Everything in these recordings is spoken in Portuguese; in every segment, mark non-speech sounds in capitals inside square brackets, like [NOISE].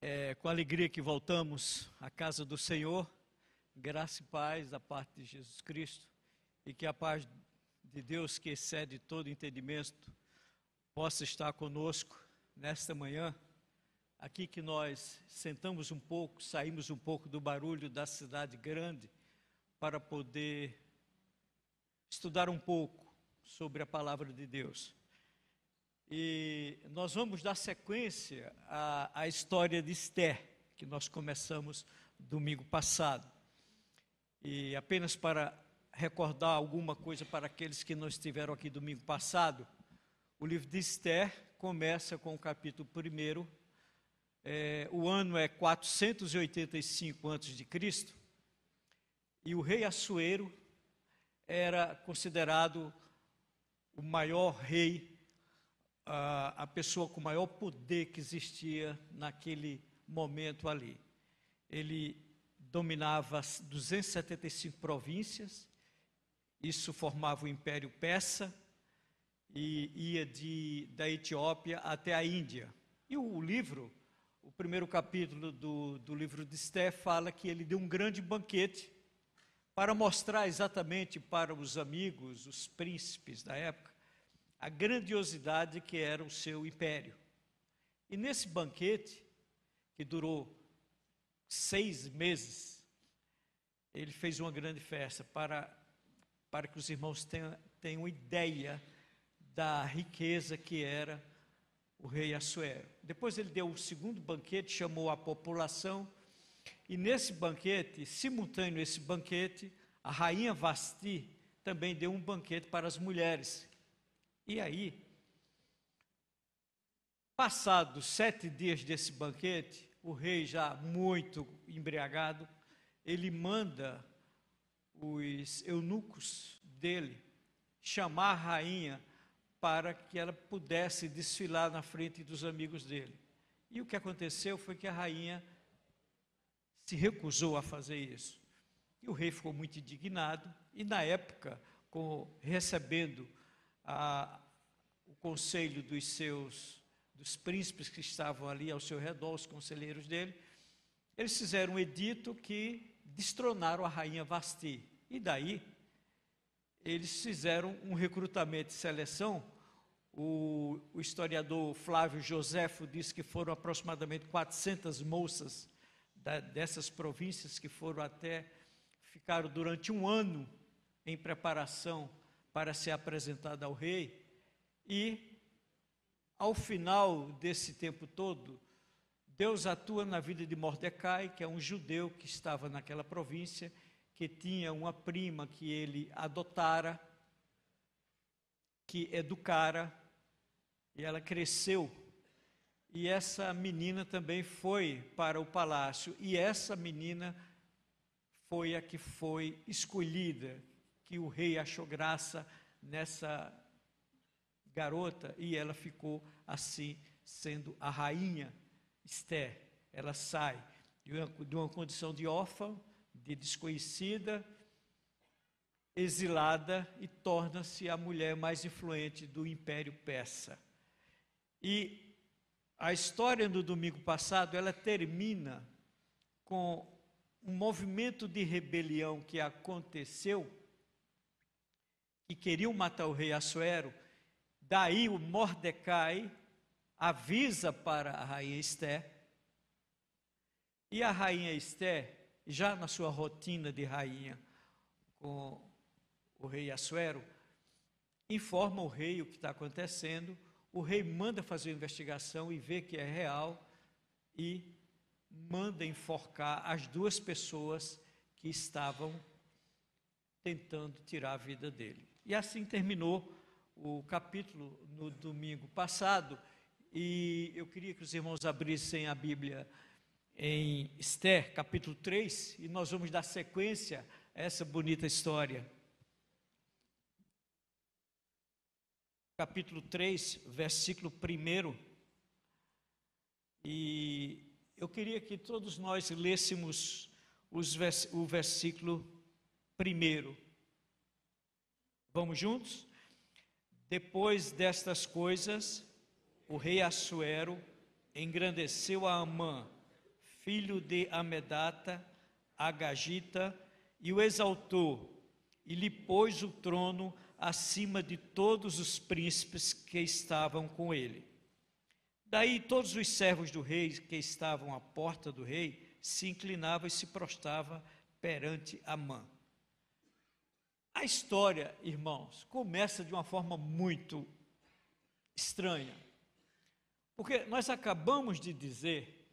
É com alegria que voltamos à casa do Senhor, graça e paz da parte de Jesus Cristo, e que a paz de Deus, que excede todo entendimento, possa estar conosco nesta manhã. Aqui que nós sentamos um pouco, saímos um pouco do barulho da cidade grande para poder estudar um pouco sobre a palavra de Deus. E nós vamos dar sequência à, à história de Esther, que nós começamos domingo passado. E apenas para recordar alguma coisa para aqueles que não estiveram aqui domingo passado, o livro de Esther começa com o capítulo 1. É, o ano é 485 a.C. E o rei Assuero era considerado o maior rei a, pessoa com maior poder que existia naquele momento ali. Ele dominava 275 províncias, isso formava o Império Persa e ia de, da Etiópia até a Índia. E o livro, o primeiro capítulo do, do livro de Esté, fala que ele deu um grande banquete para mostrar exatamente para os amigos, os príncipes da época, a grandiosidade que era o seu império. E nesse banquete, que durou seis meses, ele fez uma grande festa para, para que os irmãos tenham, tenham ideia da riqueza que era o rei Assuero. Depois ele deu o segundo banquete, chamou a população, e nesse banquete, simultâneo a esse banquete, a rainha Vasti também deu um banquete para as mulheres. E aí, passados sete dias desse banquete, o rei já muito embriagado, ele manda os eunucos dele chamar a rainha para que ela pudesse desfilar na frente dos amigos dele. E o que aconteceu foi que a rainha se recusou a fazer isso. E o rei ficou muito indignado, e na época, com, recebendo a, o conselho dos seus, dos príncipes que estavam ali ao seu redor, os conselheiros dele, eles fizeram um edito que destronaram a rainha Vasti. E daí, eles fizeram um recrutamento e seleção. O, o historiador Flávio Joséfo disse que foram aproximadamente 400 moças da, dessas províncias que foram até, ficaram durante um ano em preparação para ser apresentada ao rei, e ao final desse tempo todo, Deus atua na vida de Mordecai, que é um judeu que estava naquela província, que tinha uma prima que ele adotara, que educara, e ela cresceu. E essa menina também foi para o palácio, e essa menina foi a que foi escolhida, que o rei achou graça nessa garota e ela ficou assim, sendo a rainha Esther. Ela sai de uma, condição de órfã, de desconhecida, exilada e torna-se a mulher mais influente do Império Persa. E a história do domingo passado, ela termina com um movimento de rebelião que aconteceu que queriam matar o rei Assuero, daí o Mordecai avisa para a rainha Esté, e a rainha Esté, já na sua rotina de rainha com o rei Assuero, informa o rei o que está acontecendo, o rei manda fazer uma investigação e vê que é real e manda enforcar as duas pessoas que estavam tentando tirar a vida dele. E assim terminou o capítulo no domingo passado. E eu queria que os irmãos abrissem a Bíblia em Esther, capítulo 3, e nós vamos dar sequência a essa bonita história. Capítulo 3, versículo 1. E eu queria que todos nós lêssemos vers o versículo 1. Vamos juntos? Depois destas coisas, o rei Assuero engrandeceu a Amã, filho de Amedata, Agagita, e o exaltou, e lhe pôs o trono acima de todos os príncipes que estavam com ele. Daí todos os servos do rei que estavam à porta do rei se inclinavam e se prostravam perante Amã. A história, irmãos, começa de uma forma muito estranha. Porque nós acabamos de dizer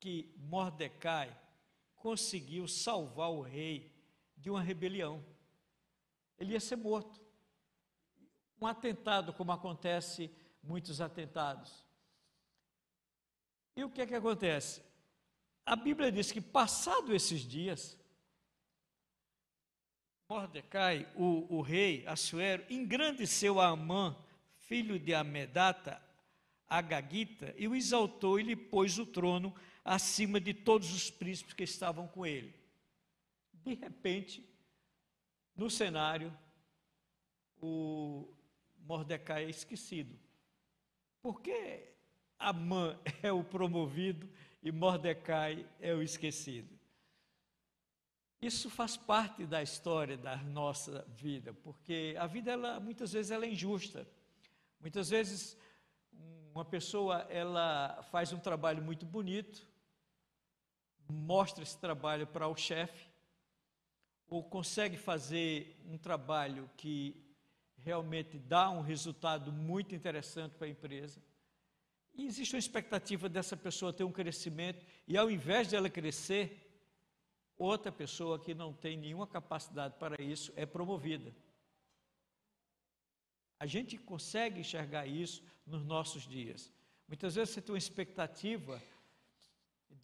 que Mordecai conseguiu salvar o rei de uma rebelião. Ele ia ser morto. Um atentado, como acontece muitos atentados. E o que é que acontece? A Bíblia diz que, passado esses dias, Mordecai, o, o rei Assuero, engrandeceu a Amã, filho de Amedata, a Gagita, e o exaltou e lhe pôs o trono acima de todos os príncipes que estavam com ele. De repente, no cenário, o Mordecai é esquecido. Por que Amã [LAUGHS] é o promovido e Mordecai é o esquecido? Isso faz parte da história da nossa vida, porque a vida ela muitas vezes ela é injusta. Muitas vezes uma pessoa ela faz um trabalho muito bonito, mostra esse trabalho para o chefe, ou consegue fazer um trabalho que realmente dá um resultado muito interessante para a empresa. E existe uma expectativa dessa pessoa ter um crescimento, e ao invés de ela crescer, outra pessoa que não tem nenhuma capacidade para isso é promovida. A gente consegue enxergar isso nos nossos dias. Muitas vezes você tem uma expectativa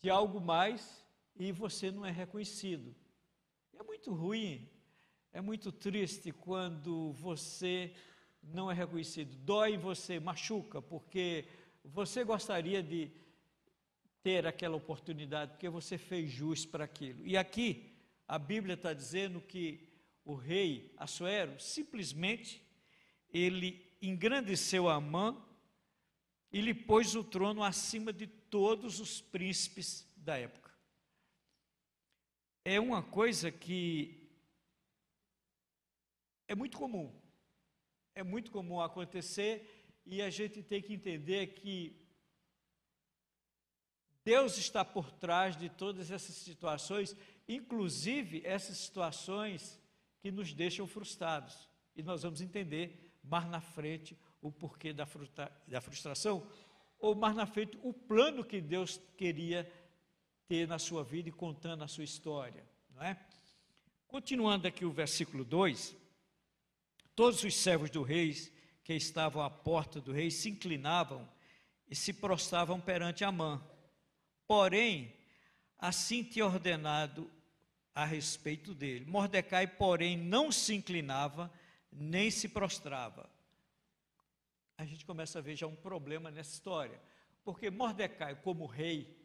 de algo mais e você não é reconhecido. É muito ruim, é muito triste quando você não é reconhecido. Dói em você, machuca, porque você gostaria de ter aquela oportunidade, porque você fez jus para aquilo. E aqui a Bíblia está dizendo que o rei Assuero simplesmente ele engrandeceu Amã e lhe pôs o trono acima de todos os príncipes da época. É uma coisa que é muito comum. É muito comum acontecer e a gente tem que entender que Deus está por trás de todas essas situações, inclusive essas situações que nos deixam frustrados. E nós vamos entender mais na frente o porquê da, da frustração, ou mais na frente o plano que Deus queria ter na sua vida e contando a sua história, não é? Continuando aqui o versículo 2, todos os servos do rei que estavam à porta do rei se inclinavam e se prostravam perante Amã. Porém, assim tinha ordenado a respeito dele. Mordecai, porém, não se inclinava nem se prostrava. A gente começa a ver já um problema nessa história, porque Mordecai, como rei,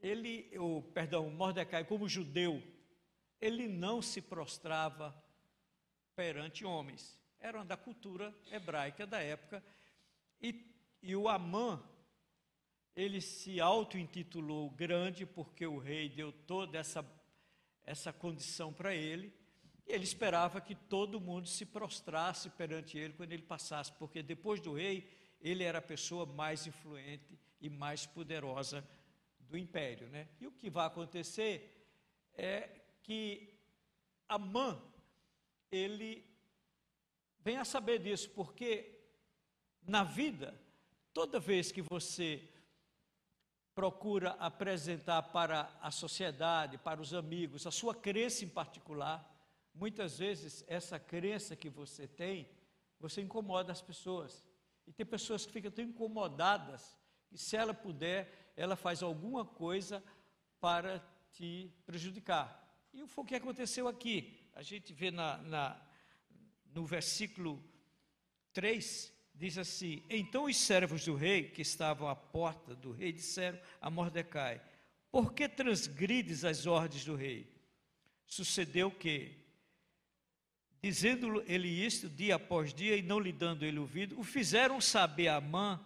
ele, o perdão, Mordecai, como judeu, ele não se prostrava perante homens. Era da cultura hebraica da época. E, e o Amã, ele se auto-intitulou grande porque o rei deu toda essa, essa condição para ele. E ele esperava que todo mundo se prostrasse perante ele quando ele passasse, porque depois do rei, ele era a pessoa mais influente e mais poderosa do império. Né? E o que vai acontecer é que Amã, ele vem a saber disso, porque na vida, toda vez que você procura apresentar para a sociedade, para os amigos, a sua crença em particular, Muitas vezes, essa crença que você tem, você incomoda as pessoas. E tem pessoas que ficam tão incomodadas que, se ela puder, ela faz alguma coisa para te prejudicar. E foi o que aconteceu aqui. A gente vê na, na, no versículo 3, diz assim: Então os servos do rei, que estavam à porta do rei, disseram a Mordecai: Por que transgrides as ordens do rei? Sucedeu que, dizendo ele isto dia após dia e não lhe dando ele ouvido, o fizeram saber a Amã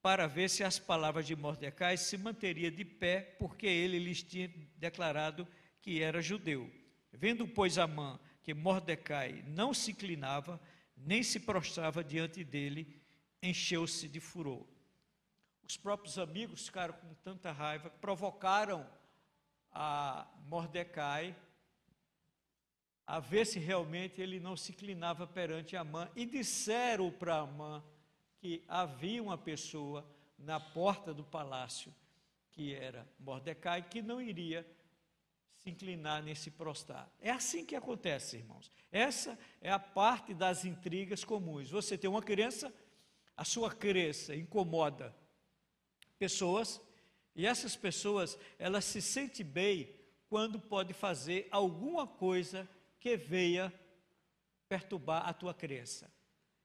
para ver se as palavras de Mordecai se manteria de pé, porque ele lhes tinha declarado que era judeu. Vendo, pois, Amã que Mordecai não se inclinava, nem se prostrava diante dele, encheu-se de furor. Os próprios amigos ficaram com tanta raiva, provocaram a Mordecai a ver se realmente ele não se inclinava perante Amã e disseram para Amã que havia uma pessoa na porta do palácio que era Mordecai que não iria se inclinar nem se prostrar. É assim que acontece, irmãos. Essa é a parte das intrigas comuns. Você tem uma crença, a sua crença incomoda pessoas, e essas pessoas, elas se sentem bem quando pode fazer alguma coisa que venha perturbar a tua crença.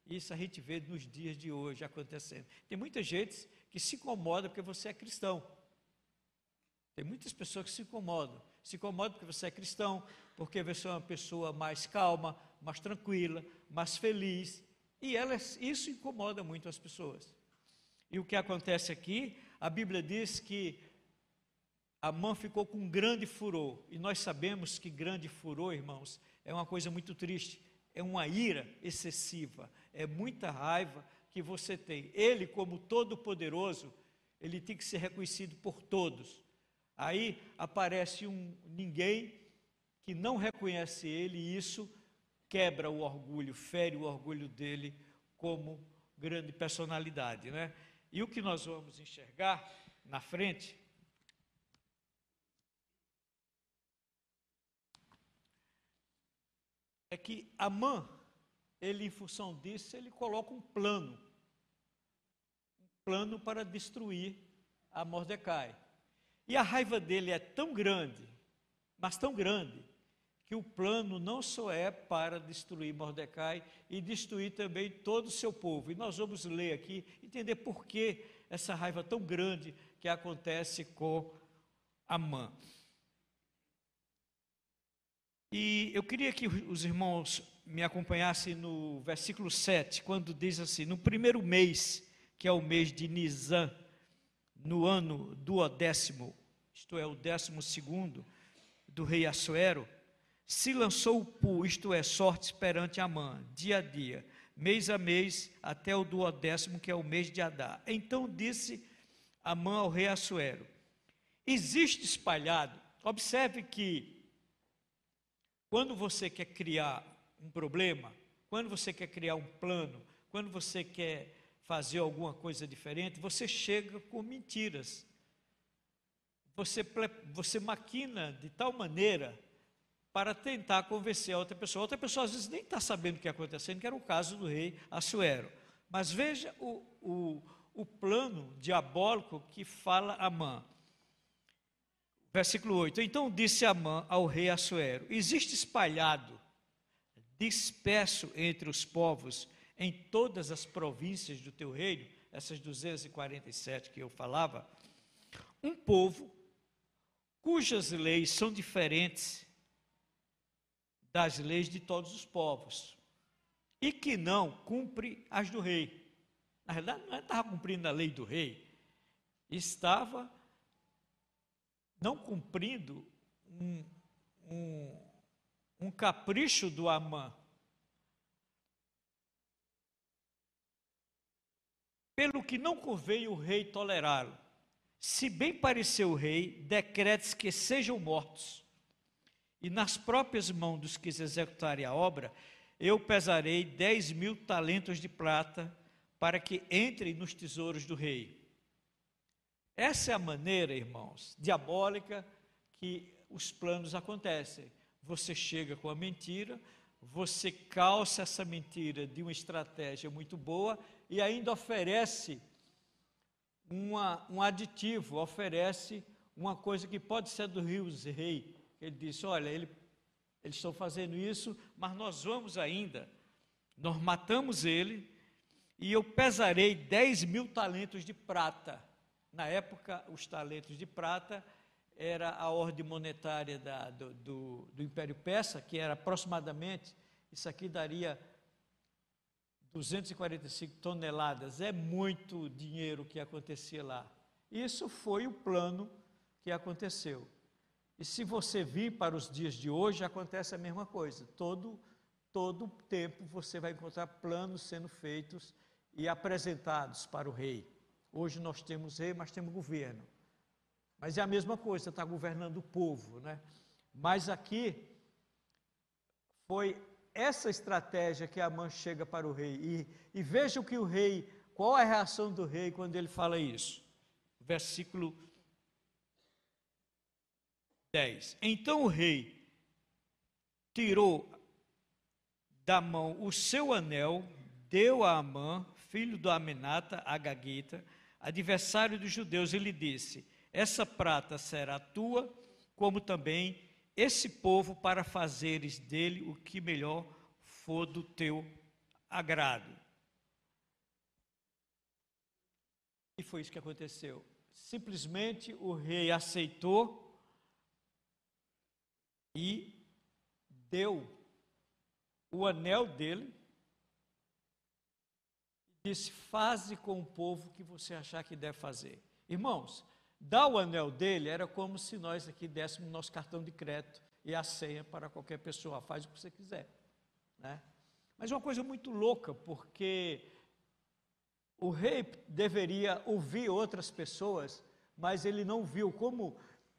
Isso a gente vê nos dias de hoje acontecendo. Tem muita gente que se incomoda porque você é cristão. Tem muitas pessoas que se incomodam. Se incomodam porque você é cristão, porque você é uma pessoa mais calma, mais tranquila, mais feliz. E elas, isso incomoda muito as pessoas. E o que acontece aqui, a Bíblia diz que a mão ficou com grande furor. E nós sabemos que grande furor, irmãos, é uma coisa muito triste. É uma ira excessiva. É muita raiva que você tem. Ele, como todo-poderoso, ele tem que ser reconhecido por todos. Aí aparece um ninguém que não reconhece ele e isso quebra o orgulho, fere o orgulho dele como grande personalidade, né? E o que nós vamos enxergar na frente é que Amã, ele em função disso, ele coloca um plano, um plano para destruir a Mordecai. E a raiva dele é tão grande, mas tão grande, que o plano não só é para destruir Mordecai e destruir também todo o seu povo. E nós vamos ler aqui, entender por que essa raiva tão grande que acontece com Amã. E eu queria que os irmãos me acompanhassem no versículo 7, quando diz assim: No primeiro mês, que é o mês de Nisan, no ano duodécimo, isto é, o décimo segundo, do rei Assuero, se lançou o pu, isto é, sorte perante Amã, dia a dia, mês a mês, até o duodécimo, que é o mês de Adá. Então disse Amã ao rei Assuero: Existe espalhado, observe que quando você quer criar um problema, quando você quer criar um plano, quando você quer fazer alguma coisa diferente, você chega com mentiras. Você, você maquina de tal maneira para tentar convencer a outra pessoa. A outra pessoa às vezes nem está sabendo o que está acontecendo, que era o caso do rei Assuero. Mas veja o, o, o plano diabólico que fala Amã. Versículo 8: Então disse Amã ao rei Assuero: Existe espalhado, disperso entre os povos, em todas as províncias do teu reino, essas 247 que eu falava, um povo cujas leis são diferentes das leis de todos os povos, e que não cumpre as do rei. Na verdade, não estava cumprindo a lei do rei, estava não cumprindo um, um, um capricho do Amã. Pelo que não conveio o rei tolerá-lo. Se bem pareceu o rei, decretes que sejam mortos e nas próprias mãos dos que executarem a obra, eu pesarei dez mil talentos de prata para que entrem nos tesouros do rei. Essa é a maneira, irmãos, diabólica que os planos acontecem. Você chega com a mentira, você calça essa mentira de uma estratégia muito boa e ainda oferece uma, um aditivo, oferece uma coisa que pode ser do rio rei, ele disse: Olha, ele, eles estão fazendo isso, mas nós vamos ainda. Nós matamos ele e eu pesarei 10 mil talentos de prata. Na época, os talentos de prata era a ordem monetária da, do, do, do Império Persa, que era aproximadamente, isso aqui daria 245 toneladas, é muito dinheiro que acontecia lá. Isso foi o plano que aconteceu. E se você vir para os dias de hoje, acontece a mesma coisa. Todo todo tempo você vai encontrar planos sendo feitos e apresentados para o rei. Hoje nós temos rei, mas temos governo. Mas é a mesma coisa, está governando o povo, né? Mas aqui foi essa estratégia que Amã chega para o rei. E, e veja o que o rei, qual é a reação do rei quando ele fala isso. Versículo 10. Então o rei tirou da mão o seu anel, deu a Amã, filho do Amenata, a Gaguita, adversário dos judeus, e lhe disse: Essa prata será tua, como também esse povo, para fazeres dele o que melhor for do teu agrado. E foi isso que aconteceu. Simplesmente o rei aceitou e deu o anel dele e disse: Faze com o povo o que você achar que deve fazer. Irmãos, dar o anel dele era como se nós aqui dessemos nosso cartão de crédito e a senha para qualquer pessoa, faz o que você quiser. Né? Mas uma coisa muito louca, porque o rei deveria ouvir outras pessoas, mas ele não viu como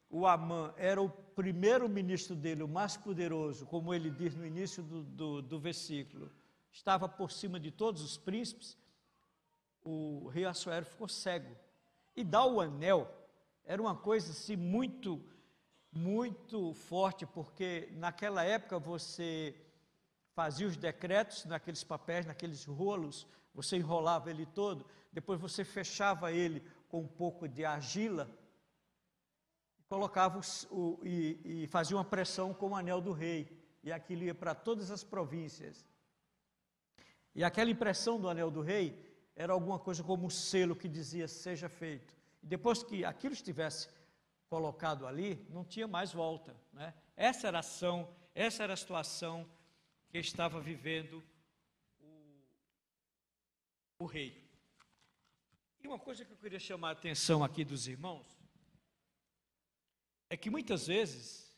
o Amã era o primeiro ministro dele, o mais poderoso, como ele diz no início do, do, do versículo, estava por cima de todos os príncipes, o rei Assuero ficou cego. E dar o anel era uma coisa assim muito, muito forte, porque naquela época você fazia os decretos naqueles papéis, naqueles rolos, você enrolava ele todo, depois você fechava ele com um pouco de argila colocava o, e, e fazia uma pressão com o anel do rei, e aquilo ia para todas as províncias. E aquela impressão do anel do rei era alguma coisa como um selo que dizia seja feito. E depois que aquilo estivesse colocado ali, não tinha mais volta. Né? Essa era a ação, essa era a situação que estava vivendo o, o rei. E uma coisa que eu queria chamar a atenção aqui dos irmãos é que muitas vezes,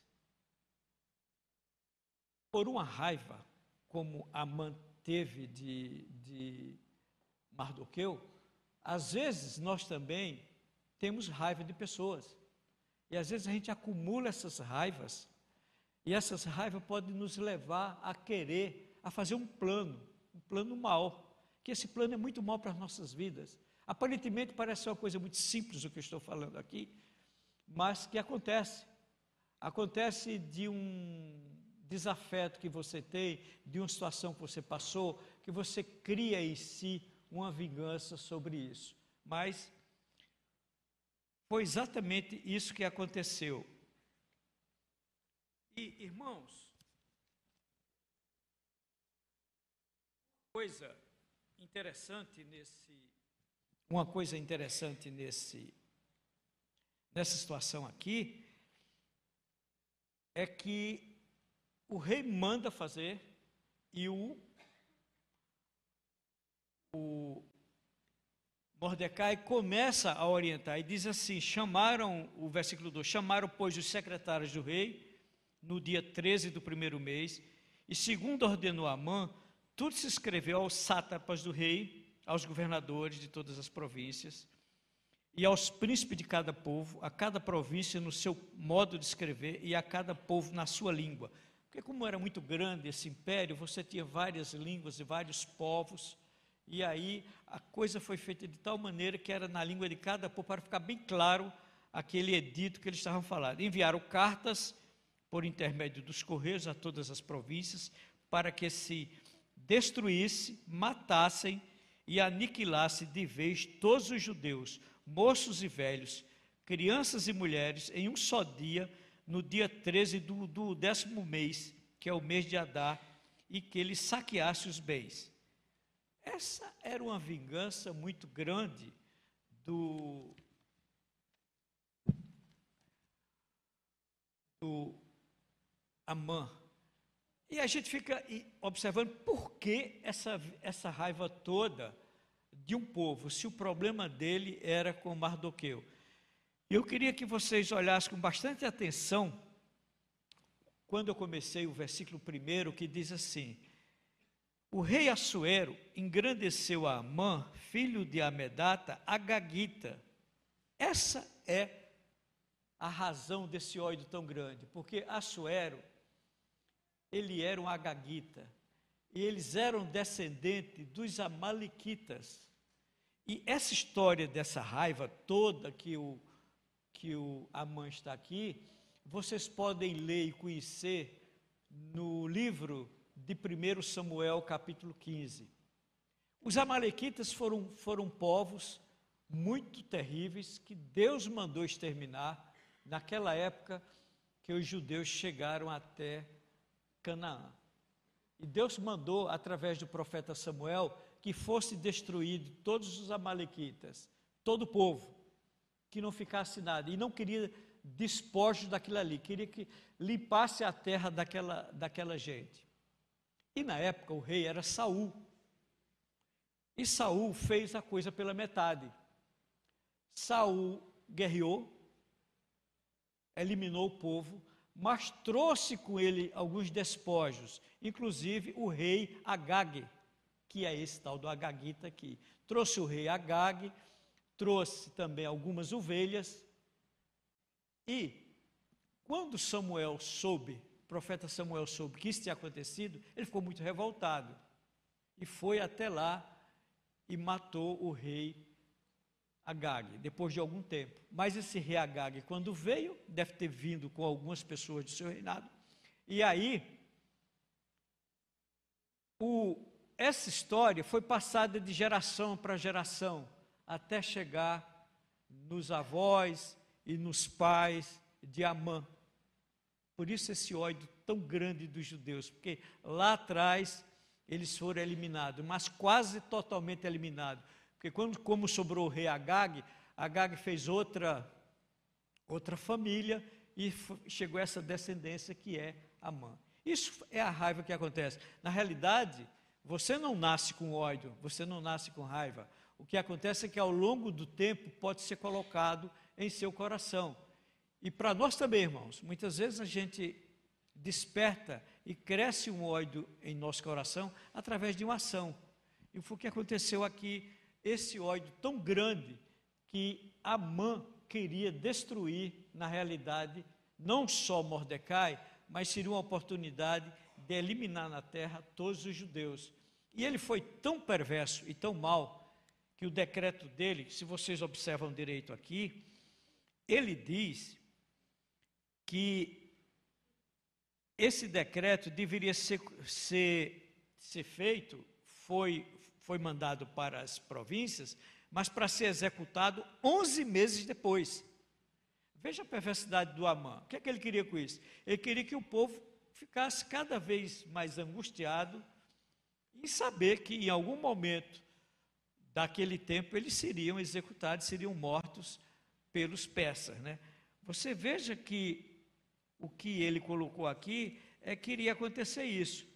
por uma raiva, como a manteve de, de Mardoqueu, às vezes nós também temos raiva de pessoas. E às vezes a gente acumula essas raivas, e essas raivas podem nos levar a querer, a fazer um plano, um plano mal, que esse plano é muito mal para as nossas vidas. Aparentemente parece uma coisa muito simples o que eu estou falando aqui, mas que acontece. Acontece de um desafeto que você tem, de uma situação que você passou, que você cria em si uma vingança sobre isso. Mas foi exatamente isso que aconteceu. E, irmãos, coisa interessante nesse uma coisa interessante nesse nessa situação aqui é que o rei manda fazer e o, o Mordecai começa a orientar e diz assim: chamaram, o versículo 2: chamaram, pois, os secretários do rei no dia 13 do primeiro mês, e segundo ordenou Amã, tudo se escreveu aos sátrapas do rei, aos governadores de todas as províncias, e aos príncipes de cada povo, a cada província no seu modo de escrever e a cada povo na sua língua. Porque, como era muito grande esse império, você tinha várias línguas e vários povos, e aí a coisa foi feita de tal maneira que era na língua de cada povo, para ficar bem claro aquele edito que eles estavam falando. Enviaram cartas por intermédio dos correios a todas as províncias, para que se destruísse, matassem e aniquilasse de vez todos os judeus moços e velhos, crianças e mulheres, em um só dia, no dia 13 do, do décimo mês, que é o mês de Adar, e que ele saqueasse os bens. Essa era uma vingança muito grande do, do Amã. E a gente fica observando por que essa, essa raiva toda de um povo, se o problema dele era com Mardoqueu. Eu queria que vocês olhassem com bastante atenção quando eu comecei o versículo primeiro, que diz assim: O rei Assuero engrandeceu a Amã, filho de Amedata, a Gagita. Essa é a razão desse ódio tão grande, porque Assuero, ele era um agagita, e eles eram descendentes dos amalequitas. E essa história dessa raiva toda que o, que o Amã está aqui, vocês podem ler e conhecer no livro de 1 Samuel, capítulo 15. Os amalequitas foram, foram povos muito terríveis que Deus mandou exterminar naquela época que os judeus chegaram até Canaã. E Deus mandou, através do profeta Samuel, que fosse destruído todos os amalequitas, todo o povo, que não ficasse nada. E não queria despojos daquilo ali, queria que limpasse a terra daquela, daquela gente. E na época o rei era Saul. E Saul fez a coisa pela metade. Saul guerreou, eliminou o povo, mas trouxe com ele alguns despojos, inclusive o rei Agag, que é esse tal do Agagita aqui. Trouxe o rei Agag, trouxe também algumas ovelhas, e quando Samuel soube, profeta Samuel soube que isso tinha acontecido, ele ficou muito revoltado e foi até lá e matou o rei Agag, depois de algum tempo. Mas esse rei Agag, quando veio, deve ter vindo com algumas pessoas do seu reinado, e aí o essa história foi passada de geração para geração, até chegar nos avós e nos pais de Amã. Por isso esse ódio tão grande dos judeus, porque lá atrás eles foram eliminados, mas quase totalmente eliminados. Porque quando, como sobrou o rei Agag, Agag fez outra, outra família e chegou essa descendência que é Amã. Isso é a raiva que acontece. Na realidade, você não nasce com ódio, você não nasce com raiva. O que acontece é que ao longo do tempo pode ser colocado em seu coração. E para nós também, irmãos, muitas vezes a gente desperta e cresce um ódio em nosso coração através de uma ação. E foi o que aconteceu aqui, esse ódio tão grande que Amã queria destruir, na realidade, não só Mordecai, mas seria uma oportunidade de eliminar na terra todos os judeus. E ele foi tão perverso e tão mau que o decreto dele, se vocês observam direito aqui, ele diz que esse decreto deveria ser, ser, ser feito, foi, foi mandado para as províncias, mas para ser executado 11 meses depois. Veja a perversidade do Amã. O que é que ele queria com isso? Ele queria que o povo ficasse cada vez mais angustiado em saber que em algum momento daquele tempo eles seriam executados, seriam mortos pelos persas, né? Você veja que o que ele colocou aqui é que iria acontecer isso.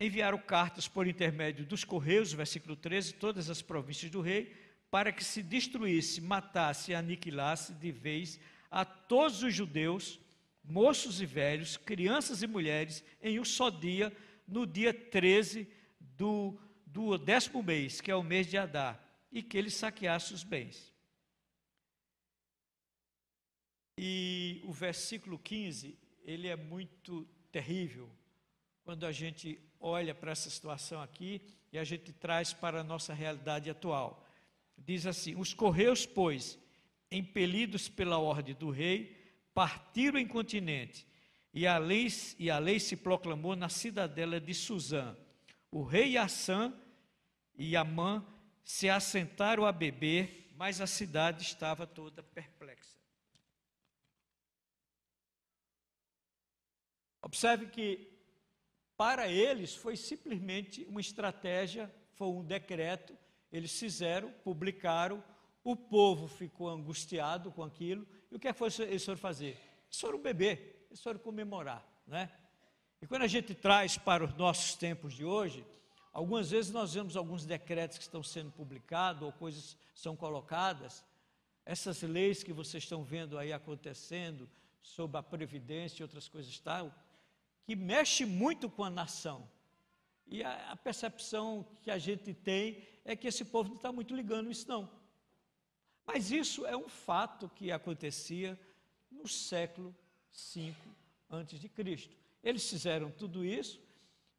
Enviaram cartas por intermédio dos correios, versículo 13, todas as províncias do rei, para que se destruísse, matasse e aniquilasse de vez a todos os judeus moços e velhos, crianças e mulheres, em um só dia, no dia 13 do, do décimo mês, que é o mês de Adar, e que ele saqueasse os bens. E o versículo 15, ele é muito terrível, quando a gente olha para essa situação aqui e a gente traz para a nossa realidade atual. Diz assim: Os correios, pois, impelidos pela ordem do rei, partiram em continente, e a lei, e a lei se proclamou na cidadela de Suzã. O rei Assã e Amã se assentaram a beber, mas a cidade estava toda perplexa. Observe que para eles foi simplesmente uma estratégia, foi um decreto, eles fizeram, publicaram, o povo ficou angustiado com aquilo, e o que, é foi, eles foram fazer? Eles foram beber, eles foram comemorar, né? E quando a gente traz para os nossos tempos de hoje, algumas vezes nós vemos alguns decretos que estão sendo publicados ou coisas são colocadas, essas leis que vocês estão vendo aí acontecendo sobre a previdência e outras coisas tal, que mexe muito com a nação. E a, a percepção que a gente tem é que esse povo não está muito ligando isso não. Mas isso é um fato que acontecia no século V antes de Cristo. Eles fizeram tudo isso,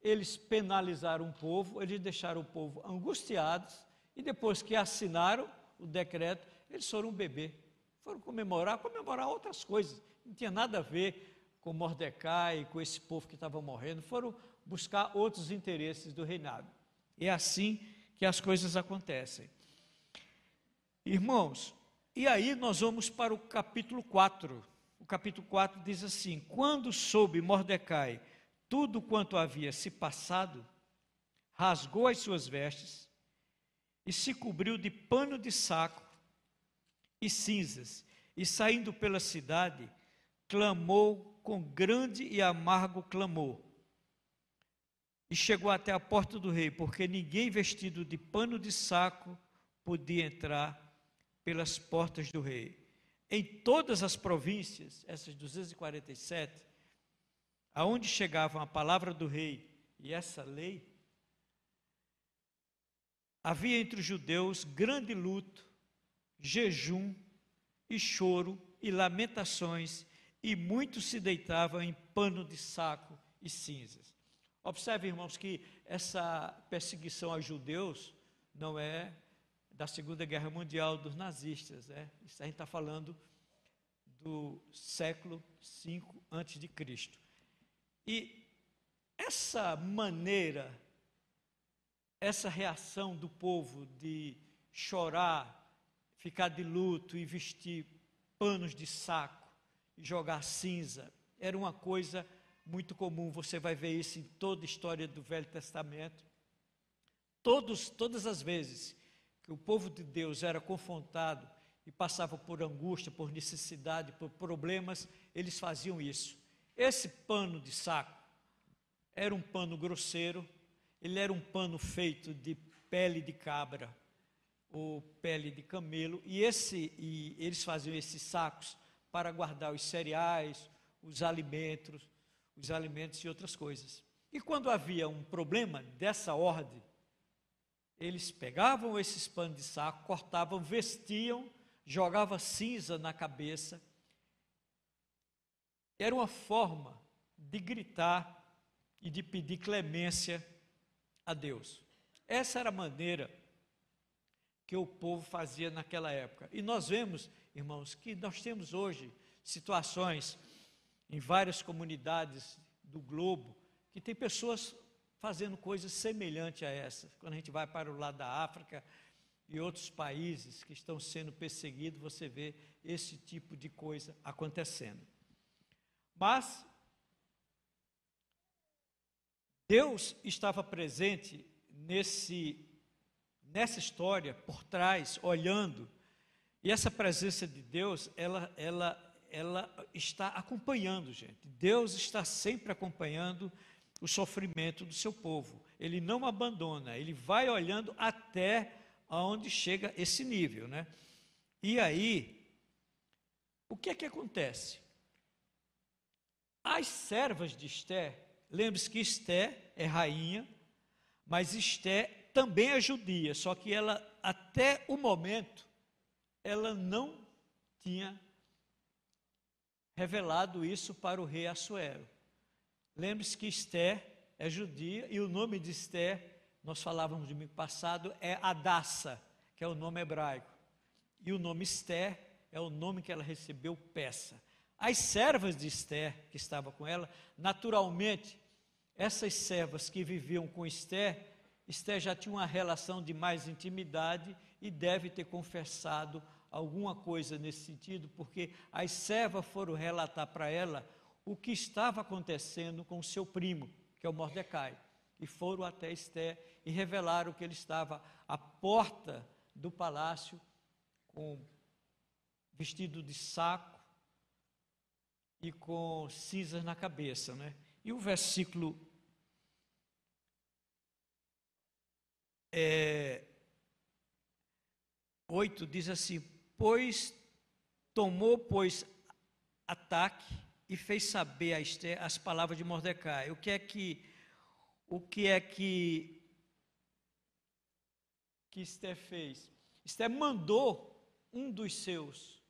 eles penalizaram o povo, eles deixaram o povo angustiados, e depois que assinaram o decreto, eles foram beber, foram comemorar, comemorar outras coisas, não tinha nada a ver com Mordecai, com esse povo que estava morrendo, foram buscar outros interesses do reinado. É assim que as coisas acontecem. Irmãos, e aí nós vamos para o capítulo 4 capítulo 4 diz assim: Quando soube Mordecai tudo quanto havia se passado, rasgou as suas vestes e se cobriu de pano de saco e cinzas, e saindo pela cidade, clamou com grande e amargo clamor. E chegou até a porta do rei, porque ninguém vestido de pano de saco podia entrar pelas portas do rei em todas as províncias, essas 247, aonde chegavam a palavra do rei e essa lei, havia entre os judeus grande luto, jejum e choro e lamentações, e muitos se deitavam em pano de saco e cinzas. Observe, irmãos, que essa perseguição aos judeus não é da Segunda Guerra Mundial dos nazistas. Né? Isso a gente está falando do século V antes de Cristo. E essa maneira, essa reação do povo de chorar, ficar de luto e vestir panos de saco jogar cinza, era uma coisa muito comum. Você vai ver isso em toda a história do Velho Testamento. Todos, todas as vezes que o povo de Deus era confrontado e passava por angústia, por necessidade, por problemas, eles faziam isso. Esse pano de saco era um pano grosseiro, ele era um pano feito de pele de cabra ou pele de camelo, e, esse, e eles faziam esses sacos para guardar os cereais, os alimentos, os alimentos e outras coisas. E quando havia um problema dessa ordem, eles pegavam esses panos de saco, cortavam, vestiam, jogavam cinza na cabeça. Era uma forma de gritar e de pedir clemência a Deus. Essa era a maneira que o povo fazia naquela época. E nós vemos, irmãos, que nós temos hoje situações em várias comunidades do globo que tem pessoas fazendo coisas semelhantes a essas. Quando a gente vai para o lado da África e outros países que estão sendo perseguidos, você vê esse tipo de coisa acontecendo. Mas Deus estava presente nesse nessa história por trás, olhando. E essa presença de Deus, ela ela ela está acompanhando, gente. Deus está sempre acompanhando o sofrimento do seu povo. Ele não abandona, ele vai olhando até onde chega esse nível, né? E aí, o que é que acontece? As servas de Esté, lembre-se que Esté é rainha, mas Esté também é judia, só que ela, até o momento, ela não tinha revelado isso para o rei Assuero. Lembre-se que Esther é judia e o nome de Esther, nós falávamos domingo passado, é Adassa, que é o nome hebraico. E o nome Esther é o nome que ela recebeu peça. As servas de Esther, que estava com ela, naturalmente, essas servas que viviam com Esther, Esther já tinha uma relação de mais intimidade e deve ter confessado alguma coisa nesse sentido, porque as servas foram relatar para ela o que estava acontecendo com o seu primo, que é o Mordecai. E foram até Esté e revelaram que ele estava à porta do palácio com vestido de saco e com cinzas na cabeça, né? E o versículo é, 8 diz assim: Pois tomou, pois, ataque e fez saber as palavras de Mordecai. O que é que o que é que que Esther fez? Esther mandou um dos seus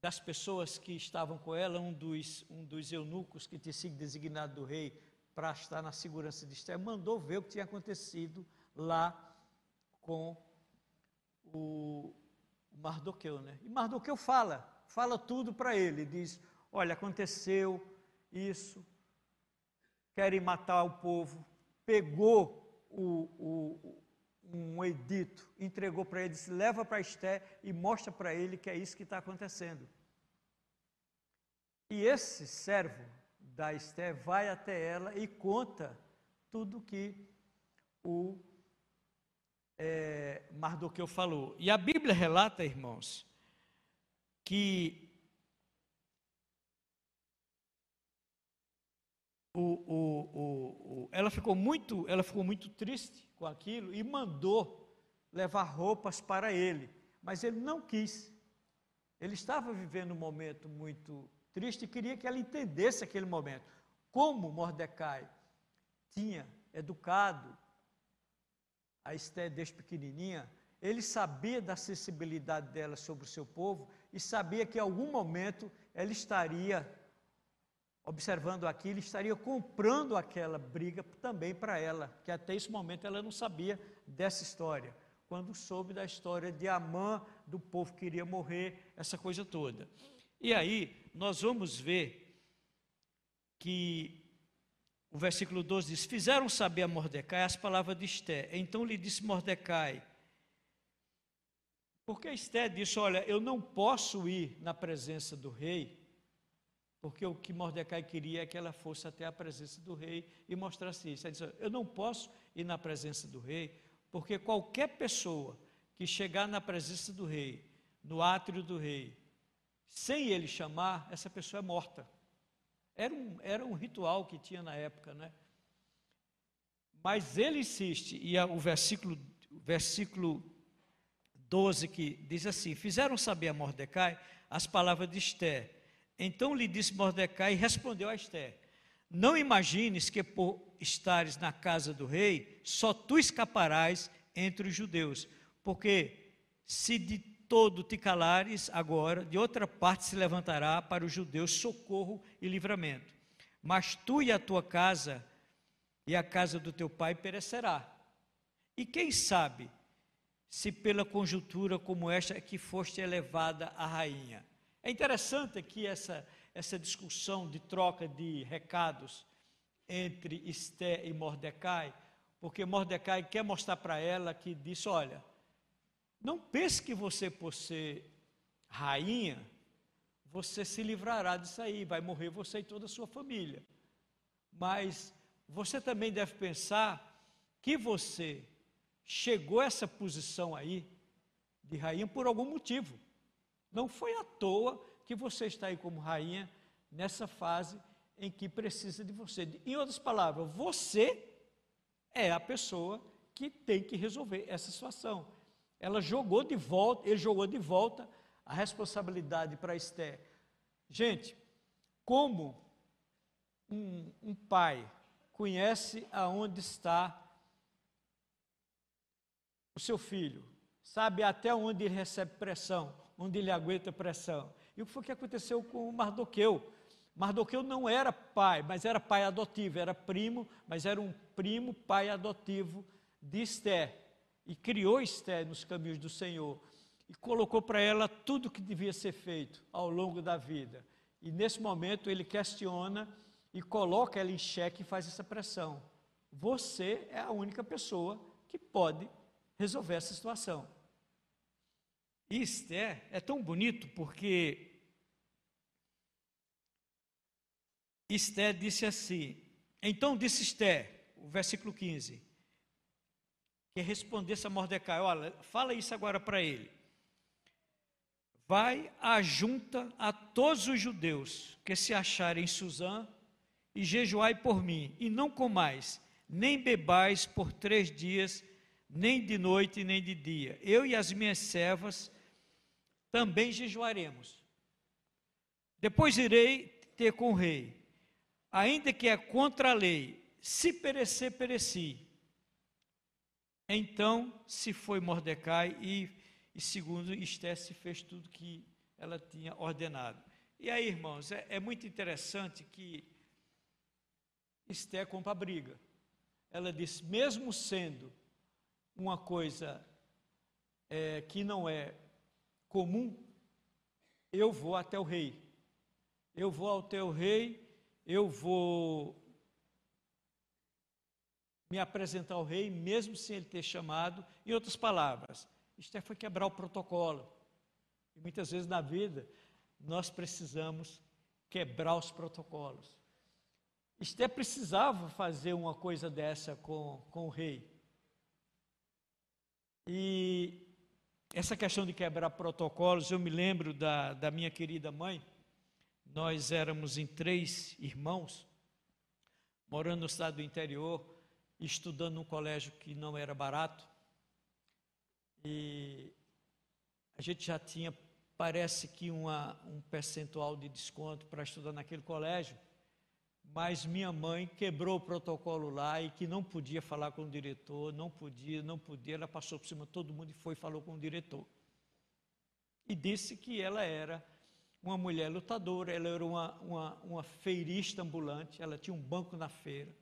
das pessoas que estavam com ela, um dos, um dos eunucos que tinha sido designado do rei para estar na segurança de Esther, mandou ver o que tinha acontecido lá com o Mardoqueu, né? E Mardoqueu fala, fala tudo para ele, diz: Olha, aconteceu isso, querem matar o povo, pegou o, o, um edito, entregou para ele, disse: leva para Esté e mostra para ele que é isso que está acontecendo. E esse servo da Esté vai até ela e conta tudo que o é, Mardoqueu falou. E a Bíblia relata, irmãos, que o, o, o, ela ficou muito, ela ficou muito triste com aquilo e mandou levar roupas para ele, mas ele não quis. Ele estava vivendo um momento muito triste e queria que ela entendesse aquele momento. Como Mordecai tinha educado a Esté desde pequenininha, ele sabia da sensibilidade dela sobre o seu povo e sabia que em algum momento ela estaria observando aquilo, estaria comprando aquela briga também para ela, que até esse momento ela não sabia dessa história. Quando soube da história de Amã, do povo que iria morrer, essa coisa toda. E aí, nós vamos ver que o versículo 12 diz: Fizeram saber a Mordecai as palavras de Esté. Então lhe disse Mordecai, porque Esté disse: Olha, eu não posso ir na presença do rei porque o que Mordecai queria é que ela fosse até a presença do rei e mostrasse isso. Ele disse: Eu não posso ir na presença do rei, porque qualquer pessoa que chegar na presença do rei, no átrio do rei, sem ele chamar, essa pessoa é morta. Era um, era um ritual que tinha na época, né? Mas ele insiste, e o versículo, versículo 12 que diz assim: Fizeram saber a Mordecai as palavras de Esther então lhe disse Mordecai e respondeu a Esther: Não imagines que por estares na casa do rei, só tu escaparás entre os judeus, porque se de todo te calares agora, de outra parte se levantará para os judeus socorro e livramento. Mas tu e a tua casa e a casa do teu pai perecerá. E quem sabe se pela conjuntura como esta é que foste elevada a rainha? É interessante aqui essa, essa discussão de troca de recados entre Esté e Mordecai, porque Mordecai quer mostrar para ela que disse: olha, não pense que você, por ser rainha, você se livrará disso aí, vai morrer você e toda a sua família. Mas você também deve pensar que você chegou a essa posição aí de rainha por algum motivo. Não foi à toa que você está aí como rainha nessa fase em que precisa de você. Em outras palavras, você é a pessoa que tem que resolver essa situação. Ela jogou de volta, ele jogou de volta a responsabilidade para Esther. Gente, como um, um pai conhece aonde está o seu filho, sabe até onde ele recebe pressão, onde ele aguenta pressão. E o que foi que aconteceu com Mardoqueu? Mardoqueu não era pai, mas era pai adotivo, era primo, mas era um primo pai adotivo de Esther. E criou Esther nos caminhos do Senhor. E colocou para ela tudo o que devia ser feito ao longo da vida. E nesse momento ele questiona e coloca ela em xeque e faz essa pressão. Você é a única pessoa que pode resolver essa situação. E Esther é tão bonito porque Esther disse assim: Então disse Esther, o versículo 15, que respondesse a Mordecai: Olha, fala isso agora para ele. Vai à junta a todos os judeus que se acharem em Suzã e jejuai por mim, e não comais, nem bebais por três dias, nem de noite, nem de dia. Eu e as minhas servas também jejuaremos. Depois irei ter com o rei, ainda que é contra a lei, se perecer, pereci. Então se foi Mordecai e, e segundo Esté se fez tudo que ela tinha ordenado. E aí, irmãos, é, é muito interessante que Esté compra a briga. Ela diz, mesmo sendo uma coisa é, que não é comum, eu vou até o rei. Eu vou ao teu rei, eu vou me apresentar ao rei, mesmo sem ele ter chamado. Em outras palavras, isto é foi quebrar o protocolo. E muitas vezes na vida, nós precisamos quebrar os protocolos. Esté precisava fazer uma coisa dessa com, com o rei. E essa questão de quebrar protocolos, eu me lembro da, da minha querida mãe. Nós éramos em três irmãos, morando no estado do interior, estudando num colégio que não era barato. E a gente já tinha, parece que, uma, um percentual de desconto para estudar naquele colégio mas minha mãe quebrou o protocolo lá e que não podia falar com o diretor, não podia, não podia, ela passou por cima de todo mundo e foi e falou com o diretor. E disse que ela era uma mulher lutadora, ela era uma, uma, uma feirista ambulante, ela tinha um banco na feira,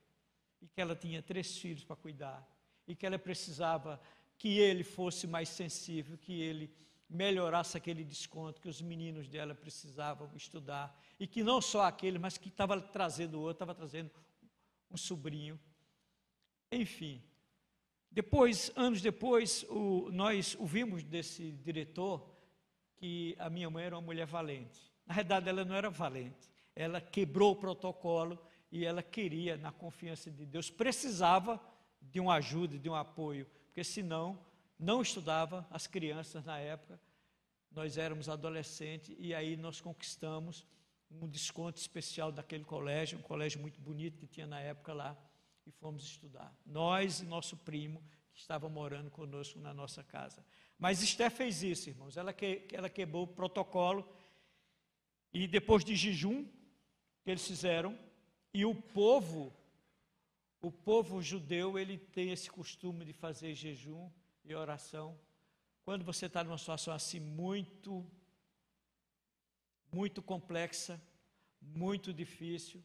e que ela tinha três filhos para cuidar, e que ela precisava que ele fosse mais sensível, que ele melhorasse aquele desconto que os meninos dela precisavam estudar e que não só aquele, mas que estava trazendo outro, estava trazendo um sobrinho. Enfim, depois, anos depois, o, nós ouvimos desse diretor que a minha mãe era uma mulher valente. Na verdade, ela não era valente, ela quebrou o protocolo e ela queria, na confiança de Deus, precisava de uma ajuda, de um apoio, porque senão não estudava, as crianças na época, nós éramos adolescentes e aí nós conquistamos um desconto especial daquele colégio, um colégio muito bonito que tinha na época lá, e fomos estudar. Nós e nosso primo, que estava morando conosco na nossa casa. Mas Esté fez isso, irmãos. Ela, que, ela quebrou o protocolo e depois de jejum que eles fizeram, e o povo, o povo judeu, ele tem esse costume de fazer jejum e oração. Quando você está numa situação assim muito, muito complexa, muito difícil,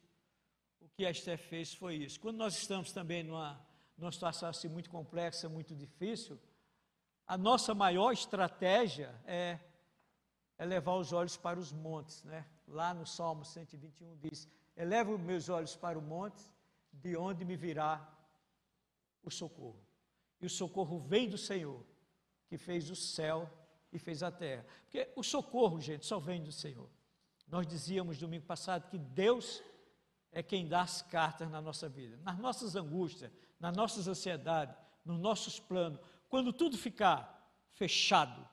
o que a Esther fez foi isso. Quando nós estamos também numa, numa situação assim muito complexa, muito difícil, a nossa maior estratégia é, é levar os olhos para os montes, né? Lá no Salmo 121 diz: Elevo meus olhos para o monte, de onde me virá o socorro e o socorro vem do Senhor, que fez o céu e fez a terra. Porque o socorro, gente, só vem do Senhor. Nós dizíamos domingo passado que Deus é quem dá as cartas na nossa vida, nas nossas angústias, nas nossas ansiedades, nos nossos planos. Quando tudo ficar fechado,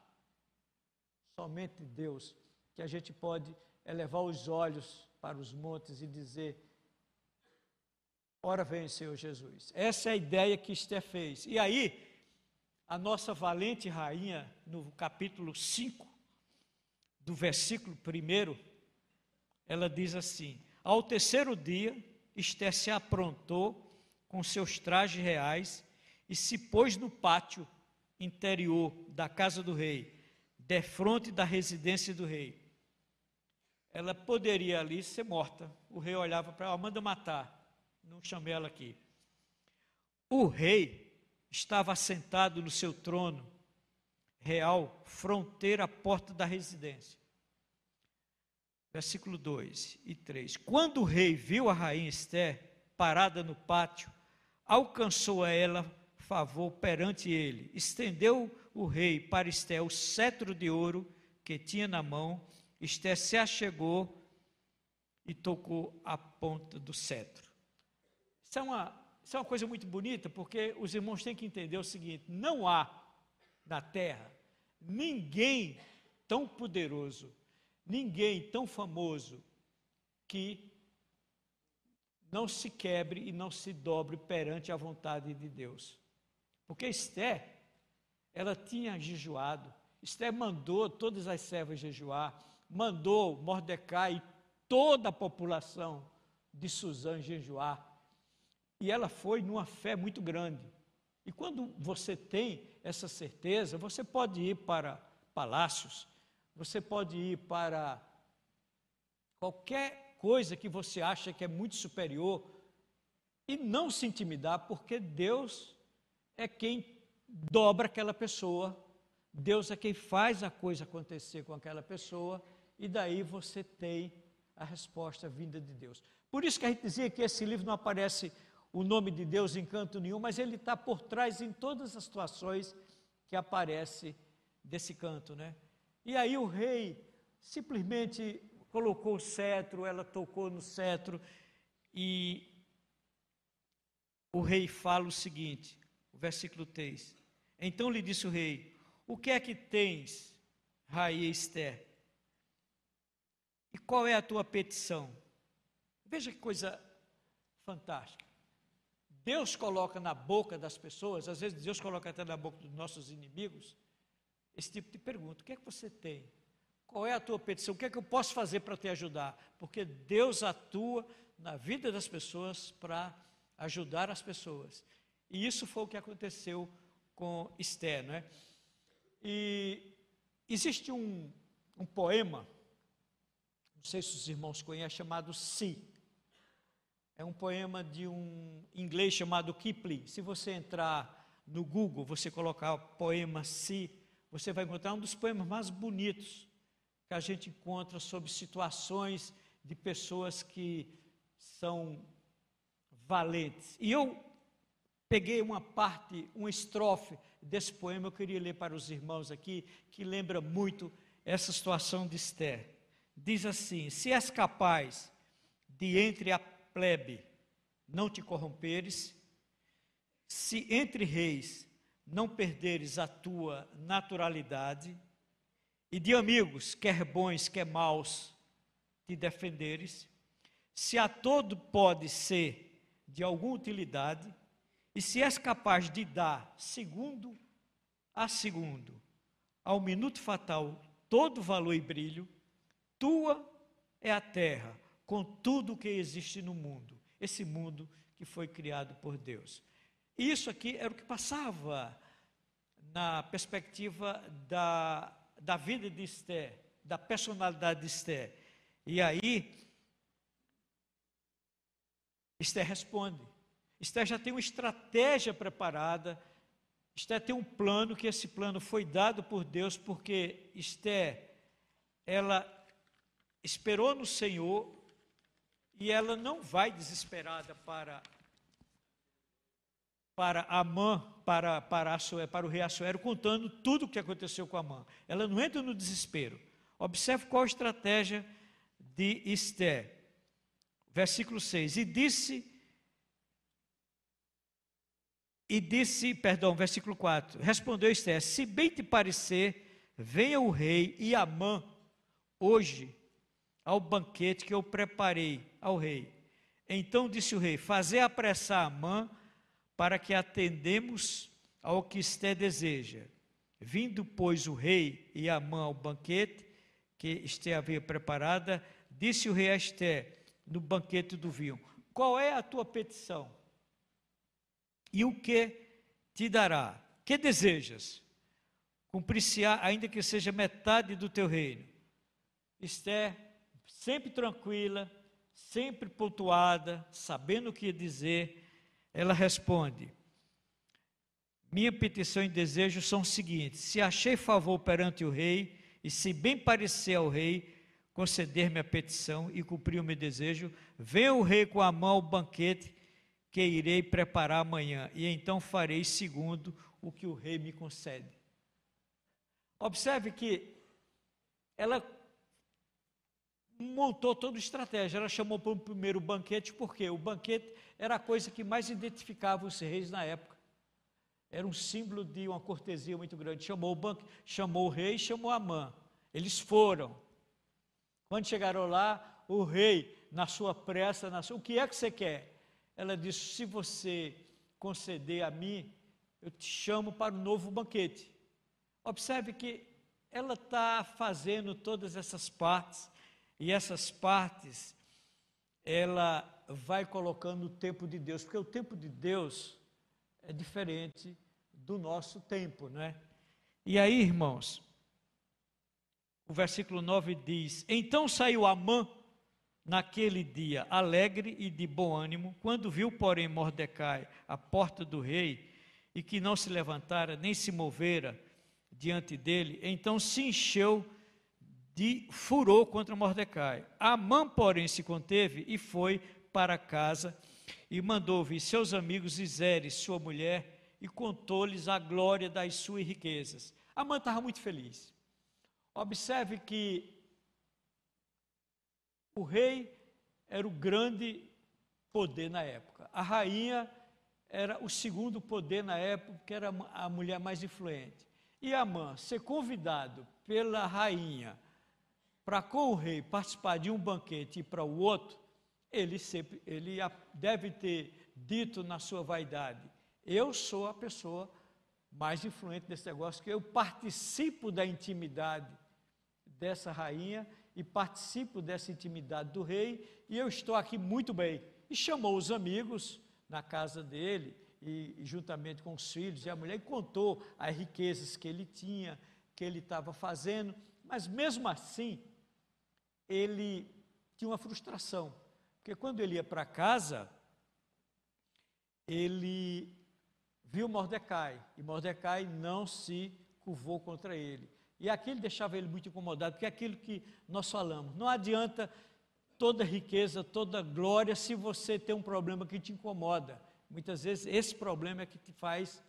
somente Deus que a gente pode elevar os olhos para os montes e dizer: Ora vem, Senhor Jesus. Essa é a ideia que Esther fez. E aí, a nossa valente rainha, no capítulo 5, do versículo 1, ela diz assim: Ao terceiro dia, Esther se aprontou com seus trajes reais e se pôs no pátio interior da casa do rei, defronte da residência do rei. Ela poderia ali ser morta. O rei olhava para ela, manda matar não chamei ela aqui. O rei estava assentado no seu trono real, fronteira à porta da residência. Versículo 2 e 3. Quando o rei viu a rainha Esther parada no pátio, alcançou a ela favor perante ele. Estendeu o rei para Esther o cetro de ouro que tinha na mão. Esther se achegou e tocou a ponta do cetro. Isso é, uma, isso é uma coisa muito bonita, porque os irmãos têm que entender o seguinte: não há na terra ninguém tão poderoso, ninguém tão famoso que não se quebre e não se dobre perante a vontade de Deus. Porque Esté, ela tinha jejuado, Esté mandou todas as servas jejuar, mandou Mordecai e toda a população de Suzã jejuar. E ela foi numa fé muito grande. E quando você tem essa certeza, você pode ir para palácios, você pode ir para qualquer coisa que você acha que é muito superior e não se intimidar, porque Deus é quem dobra aquela pessoa, Deus é quem faz a coisa acontecer com aquela pessoa, e daí você tem a resposta vinda de Deus. Por isso que a gente dizia que esse livro não aparece o nome de Deus em canto nenhum, mas ele está por trás em todas as situações que aparece desse canto, né? E aí o rei simplesmente colocou o cetro, ela tocou no cetro e o rei fala o seguinte, o versículo 3. Então lhe disse o rei: O que é que tens, rainha Esther? E qual é a tua petição? Veja que coisa fantástica. Deus coloca na boca das pessoas, às vezes Deus coloca até na boca dos nossos inimigos, esse tipo de pergunta: o que é que você tem? Qual é a tua petição? O que é que eu posso fazer para te ajudar? Porque Deus atua na vida das pessoas para ajudar as pessoas. E isso foi o que aconteceu com Esther, não é? E existe um, um poema, não sei se os irmãos conhecem, chamado Si. É um poema de um inglês chamado Kipling. Se você entrar no Google, você colocar poema Si, você vai encontrar um dos poemas mais bonitos que a gente encontra sobre situações de pessoas que são valentes. E eu peguei uma parte, uma estrofe desse poema, eu queria ler para os irmãos aqui, que lembra muito essa situação de Esther. Diz assim: Se és capaz de entre a plebe não te corromperes, se entre reis não perderes a tua naturalidade, e de amigos, quer bons, quer maus, te defenderes, se a todo pode ser de alguma utilidade, e se és capaz de dar segundo a segundo, ao minuto fatal, todo valor e brilho, tua é a terra, com tudo o que existe no mundo, esse mundo que foi criado por Deus. Isso aqui era o que passava na perspectiva da, da vida de Esther, da personalidade de Esther. E aí, Esther responde. Esther já tem uma estratégia preparada, Esther tem um plano, que esse plano foi dado por Deus, porque Esther, ela esperou no Senhor e ela não vai desesperada para para Amã, para, para, Assuero, para o rei Assuero, contando tudo o que aconteceu com Amã. Ela não entra no desespero. Observe qual a estratégia de Esther. Versículo 6. E disse. E disse, perdão, versículo 4. Respondeu Esther: Se bem te parecer, venha o rei e Amã hoje ao banquete que eu preparei ao rei. Então disse o rei: Fazer apressar Amã para que atendemos ao que Esté deseja. Vindo, pois, o rei e Amã ao banquete que Esté havia preparada, disse o rei a Esté no banquete do vinho: Qual é a tua petição? E o que te dará? Que desejas? Cumprir-se-á, ainda que seja metade do teu reino. Esté, sempre tranquila, sempre pontuada, sabendo o que dizer, ela responde: Minha petição e desejo são os seguintes: se achei favor perante o rei, e se bem parecer ao rei, conceder-me a petição e cumprir o meu desejo, venha o rei com a mão ao banquete que irei preparar amanhã, e então farei segundo o que o rei me concede. Observe que ela montou toda a estratégia. Ela chamou para o primeiro banquete, porque o banquete era a coisa que mais identificava os reis na época. Era um símbolo de uma cortesia muito grande. Chamou o, banque, chamou o rei, chamou a mãe. Eles foram. Quando chegaram lá, o rei na sua pressa, na sua, o que é que você quer? Ela disse: se você conceder a mim, eu te chamo para um novo banquete. Observe que ela está fazendo todas essas partes, e essas partes, ela vai colocando o tempo de Deus, porque o tempo de Deus é diferente do nosso tempo, não é? E aí, irmãos, o versículo 9 diz: Então saiu Amã naquele dia alegre e de bom ânimo, quando viu, porém, Mordecai à porta do rei, e que não se levantara nem se movera diante dele, então se encheu de furor contra Mordecai. Amã, porém, se conteve e foi para casa e mandou vir seus amigos Iseres, sua mulher, e contou-lhes a glória das suas riquezas. Amã estava muito feliz. Observe que o rei era o grande poder na época. A rainha era o segundo poder na época, que era a mulher mais influente. E Amã ser convidado pela rainha para com o rei participar de um banquete e para o outro, ele sempre ele deve ter dito na sua vaidade: eu sou a pessoa mais influente desse negócio, que eu participo da intimidade dessa rainha e participo dessa intimidade do rei, e eu estou aqui muito bem. E chamou os amigos na casa dele, e, e juntamente com os filhos e a mulher, e contou as riquezas que ele tinha, que ele estava fazendo, mas mesmo assim, ele tinha uma frustração, porque quando ele ia para casa, ele viu Mordecai, e Mordecai não se curvou contra ele. E aquilo deixava ele muito incomodado, porque é aquilo que nós falamos, não adianta toda riqueza, toda glória, se você tem um problema que te incomoda. Muitas vezes esse problema é que te faz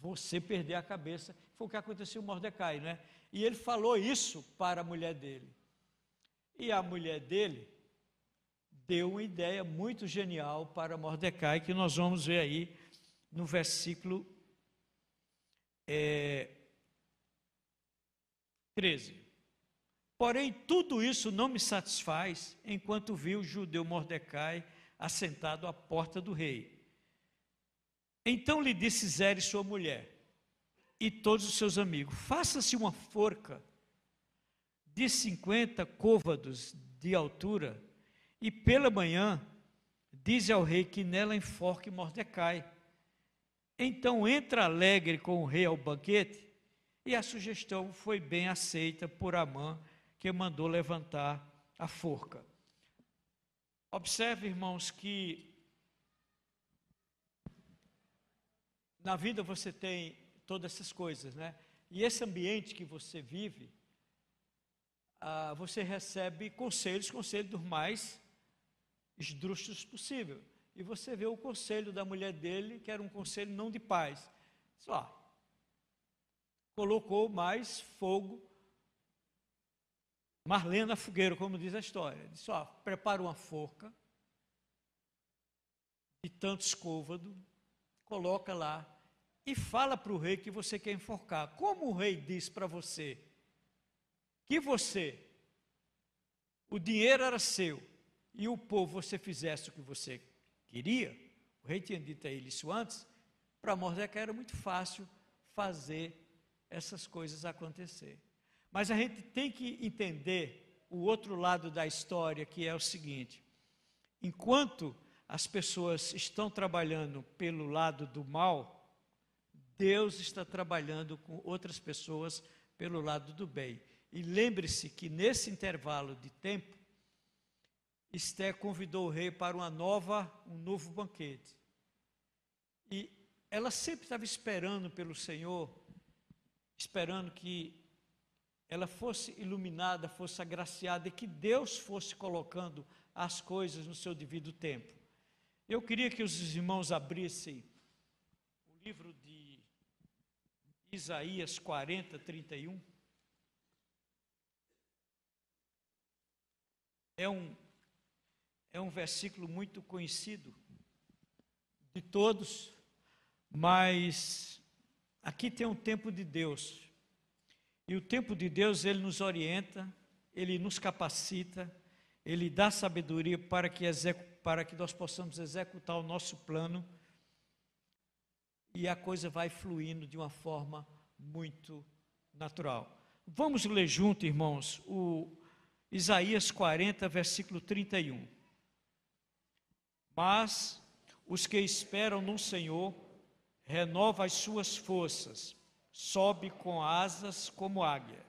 você perder a cabeça. Foi o que aconteceu com Mordecai, né? E ele falou isso para a mulher dele. E a mulher dele deu uma ideia muito genial para Mordecai, que nós vamos ver aí no versículo é, 13. Porém, tudo isso não me satisfaz enquanto vi o judeu Mordecai assentado à porta do rei. Então lhe disse Zere, sua mulher, e todos os seus amigos: faça-se uma forca de cinquenta côvados de altura, e pela manhã diz ao rei que nela enforque Mordecai. Então entra alegre com o rei ao banquete, e a sugestão foi bem aceita por Amã, que mandou levantar a forca. Observe, irmãos, que na vida você tem todas essas coisas, né? E esse ambiente que você vive, ah, você recebe conselhos, conselhos dos mais esdrúxulos possível. E você vê o conselho da mulher dele, que era um conselho não de paz. Só colocou mais fogo, Marlena fogueira, como diz a história. Disse: ó, prepara uma forca de tanto escôvado, coloca lá e fala para o rei que você quer enforcar. Como o rei diz para você que você, o dinheiro era seu e o povo você fizesse o que você queria, o rei tinha dito a ele isso antes, para Mordecai era muito fácil fazer essas coisas acontecer. Mas a gente tem que entender o outro lado da história, que é o seguinte: enquanto as pessoas estão trabalhando pelo lado do mal, Deus está trabalhando com outras pessoas pelo lado do bem. E lembre-se que nesse intervalo de tempo, Esté convidou o rei para uma nova, um novo banquete. E ela sempre estava esperando pelo Senhor, esperando que ela fosse iluminada, fosse agraciada e que Deus fosse colocando as coisas no seu devido tempo. Eu queria que os irmãos abrissem o livro de Isaías 40, 31. É um, é um versículo muito conhecido de todos, mas aqui tem um tempo de Deus. E o tempo de Deus, ele nos orienta, ele nos capacita, Ele dá sabedoria para que, para que nós possamos executar o nosso plano e a coisa vai fluindo de uma forma muito natural. Vamos ler junto, irmãos, o Isaías 40, versículo 31. Mas os que esperam no Senhor renova as suas forças, sobe com asas como águia,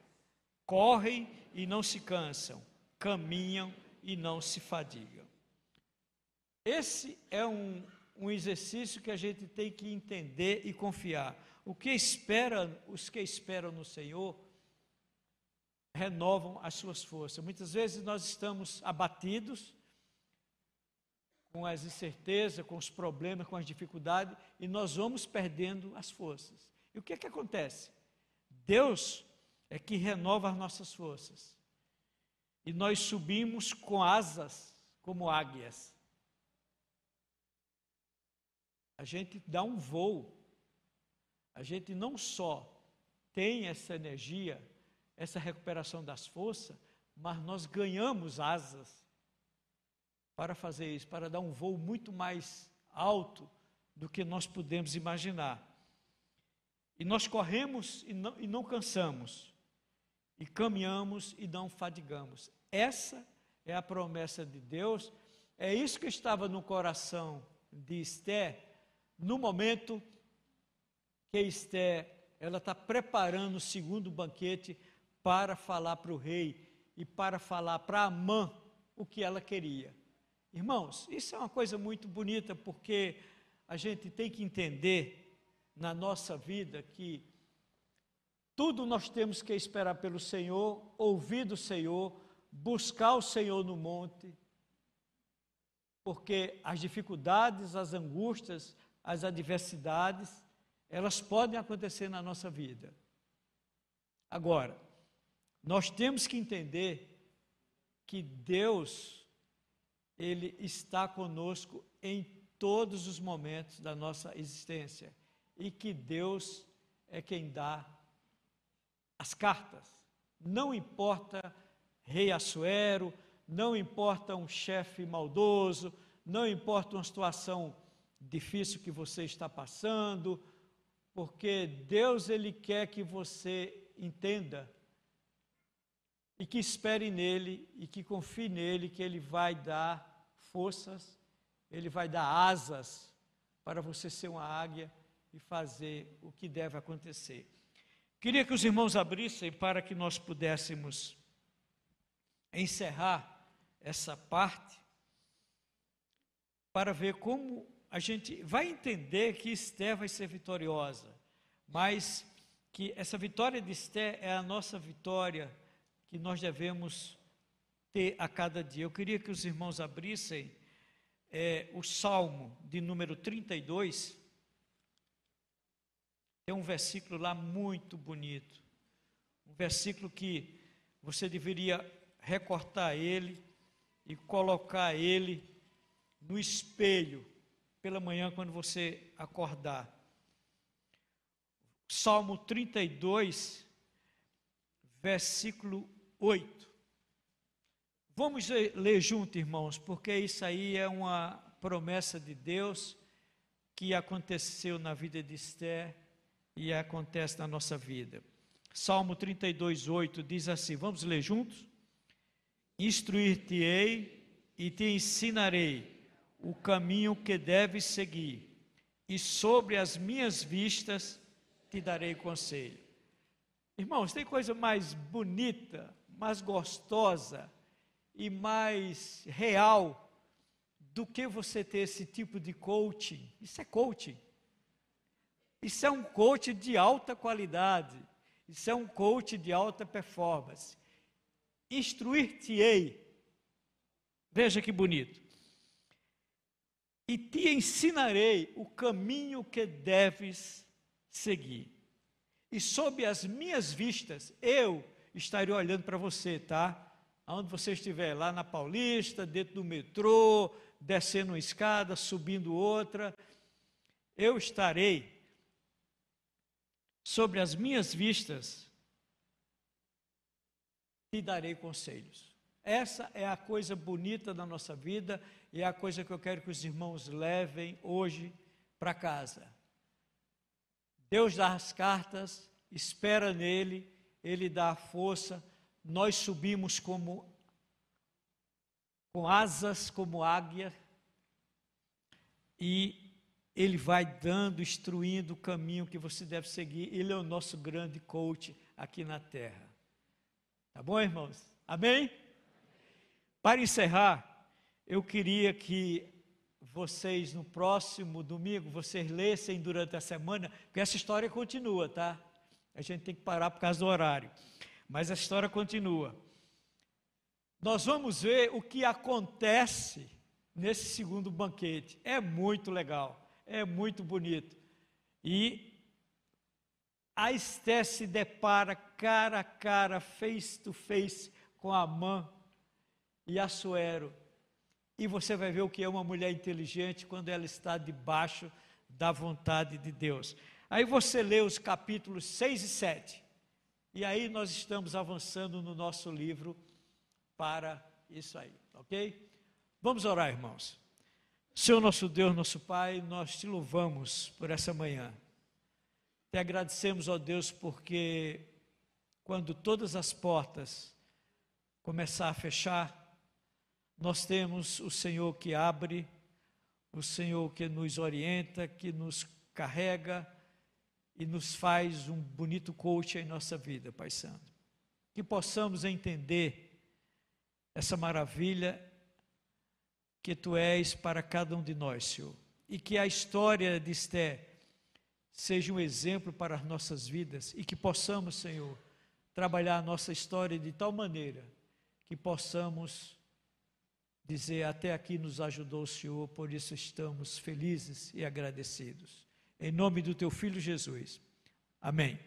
correm e não se cansam, caminham e não se fadigam. Esse é um, um exercício que a gente tem que entender e confiar. O que espera, os que esperam no Senhor renovam as suas forças. Muitas vezes nós estamos abatidos, com as incertezas, com os problemas, com as dificuldades, e nós vamos perdendo as forças. E o que é que acontece? Deus é que renova as nossas forças. E nós subimos com asas como águias. A gente dá um voo. A gente não só tem essa energia, essa recuperação das forças, mas nós ganhamos asas para fazer isso, para dar um voo muito mais alto do que nós podemos imaginar. E nós corremos e não, e não cansamos, e caminhamos e não fadigamos. Essa é a promessa de Deus, é isso que estava no coração de Esther, no momento que Esther ela está preparando o segundo banquete para falar para o rei e para falar para Amã o que ela queria. Irmãos, isso é uma coisa muito bonita porque a gente tem que entender na nossa vida que tudo nós temos que esperar pelo Senhor, ouvir do Senhor, buscar o Senhor no monte, porque as dificuldades, as angústias, as adversidades, elas podem acontecer na nossa vida. Agora, nós temos que entender que Deus ele está conosco em todos os momentos da nossa existência e que Deus é quem dá as cartas. Não importa rei Assuero, não importa um chefe maldoso, não importa uma situação difícil que você está passando, porque Deus ele quer que você entenda e que espere nele e que confie nele que ele vai dar forças, Ele vai dar asas para você ser uma águia e fazer o que deve acontecer. Queria que os irmãos abrissem para que nós pudéssemos encerrar essa parte, para ver como a gente vai entender que Esther vai ser vitoriosa, mas que essa vitória de Esther é a nossa vitória que nós devemos ter a cada dia. Eu queria que os irmãos abrissem é, o Salmo de número 32. Tem um versículo lá muito bonito. Um versículo que você deveria recortar ele e colocar ele no espelho pela manhã quando você acordar. Salmo 32, versículo 8. Vamos ler junto, irmãos, porque isso aí é uma promessa de Deus que aconteceu na vida de Esther e acontece na nossa vida. Salmo 32, 8 diz assim: vamos ler juntos? Instruir-te-ei e te ensinarei o caminho que deves seguir, e sobre as minhas vistas te darei conselho. Irmãos, tem coisa mais bonita, mais gostosa e mais real do que você ter esse tipo de coaching. Isso é coaching. Isso é um coach de alta qualidade. Isso é um coach de alta performance. Instruir-te-ei. Veja que bonito. E te ensinarei o caminho que deves seguir. E sob as minhas vistas, eu estarei olhando para você, tá? aonde você estiver, lá na Paulista, dentro do metrô, descendo uma escada, subindo outra, eu estarei sobre as minhas vistas, te darei conselhos. Essa é a coisa bonita da nossa vida e é a coisa que eu quero que os irmãos levem hoje para casa. Deus dá as cartas, espera nele, ele dá a força, nós subimos como com asas como águia e ele vai dando, instruindo o caminho que você deve seguir. Ele é o nosso grande coach aqui na terra. Tá bom, irmãos? Amém? Para encerrar, eu queria que vocês no próximo domingo, vocês lessem durante a semana, porque essa história continua, tá? A gente tem que parar por causa do horário. Mas a história continua. Nós vamos ver o que acontece nesse segundo banquete. É muito legal, é muito bonito. E a Esté se depara cara a cara, face to face, com a Amã e a Suero. E você vai ver o que é uma mulher inteligente quando ela está debaixo da vontade de Deus. Aí você lê os capítulos 6 e 7. E aí nós estamos avançando no nosso livro para isso aí, ok? Vamos orar, irmãos. Senhor nosso Deus, nosso Pai, nós te louvamos por essa manhã. Te agradecemos, ó Deus, porque quando todas as portas começar a fechar, nós temos o Senhor que abre, o Senhor que nos orienta, que nos carrega e nos faz um bonito coach em nossa vida, Pai Santo. Que possamos entender essa maravilha que Tu és para cada um de nós, Senhor. E que a história de Esté seja um exemplo para as nossas vidas e que possamos, Senhor, trabalhar a nossa história de tal maneira que possamos dizer: até aqui nos ajudou o Senhor, por isso estamos felizes e agradecidos. Em nome do teu filho Jesus. Amém.